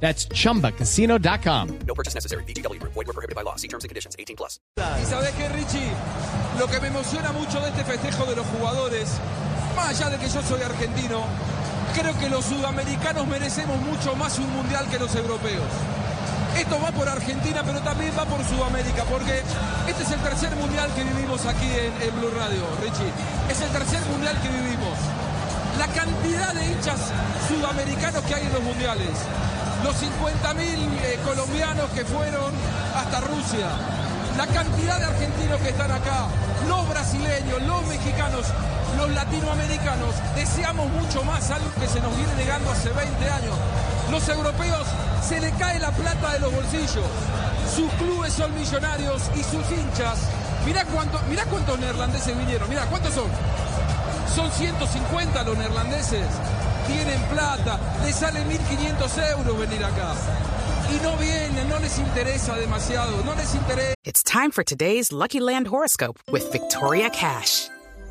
That's chumbacasino.com. No purchase necessary. VGW Group. Void were prohibited by law. See terms and conditions. 18 plus. Y sabes que Richie, lo que me emociona mucho de este festejo de los jugadores, más allá de que yo soy argentino, creo que los sudamericanos merecemos mucho más un mundial que los europeos. Esto va por Argentina, pero también va por Sudamérica, porque este es el tercer mundial que vivimos aquí en, en Blue Radio, Richie. Es el tercer mundial que vivimos. La cantidad de hinchas sudamericanos que hay en los mundiales. Los 50.000 eh, colombianos que fueron hasta Rusia. La cantidad de argentinos que están acá. Los brasileños, los mexicanos, los latinoamericanos. Deseamos mucho más algo que se nos viene negando hace 20 años. Los europeos se le cae la plata de los bolsillos. Sus clubes son millonarios y sus hinchas. Mirá, cuánto, mirá cuántos neerlandeses vinieron. Mirá, ¿cuántos son? Son 150 los neerlandeses. Tienen plata, les sale 1.500 euros venir acá. Y no vienen, no les interesa demasiado, no les interesa. It's time for today's Lucky Land horoscope with Victoria Cash.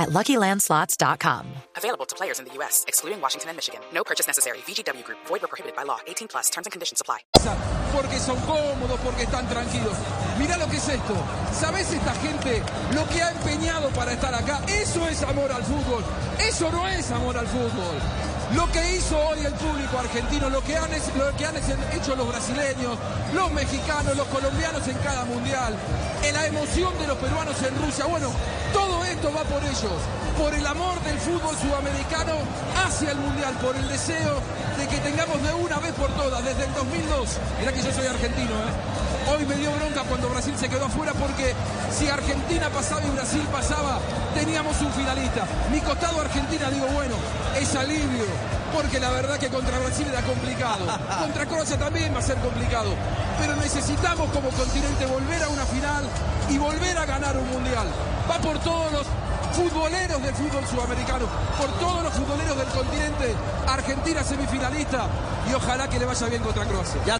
at LuckyLandSlots.com. Available to players in the U.S., excluding Washington and Michigan. No purchase necessary. VGW Group. Void were prohibited by law. 18 plus. Terms and conditions apply. porque son cómodos, porque están tranquilos. Mirá lo que es esto. ¿Sabés esta gente lo que ha empeñado para estar acá? Eso es amor al fútbol. Eso no es amor al fútbol. Lo que hizo hoy el público argentino, lo que han, hecho los brasileños, los mexicanos, los colombianos en cada mundial, la emoción de los peruanos en Rusia. Bueno, todo esto va por ellos, por el amor del fútbol sudamericano hacia el mundial, por el deseo de que tengamos de una vez por todas, desde el 2002. Mirá que yo soy argentino, ¿eh? Hoy me dio bronca cuando Brasil se quedó afuera porque si Argentina pasaba y Brasil pasaba, teníamos un finalista. Mi costado Argentina, digo, bueno, es alivio, porque la verdad que contra Brasil era complicado. Contra Croacia también va a ser complicado. Pero necesitamos como continente volver a una final y volver a ganar un mundial. Va por todos los futboleros del fútbol sudamericano, por todos los futboleros del continente. Argentina semifinalista y ojalá que le vaya bien contra Croacia.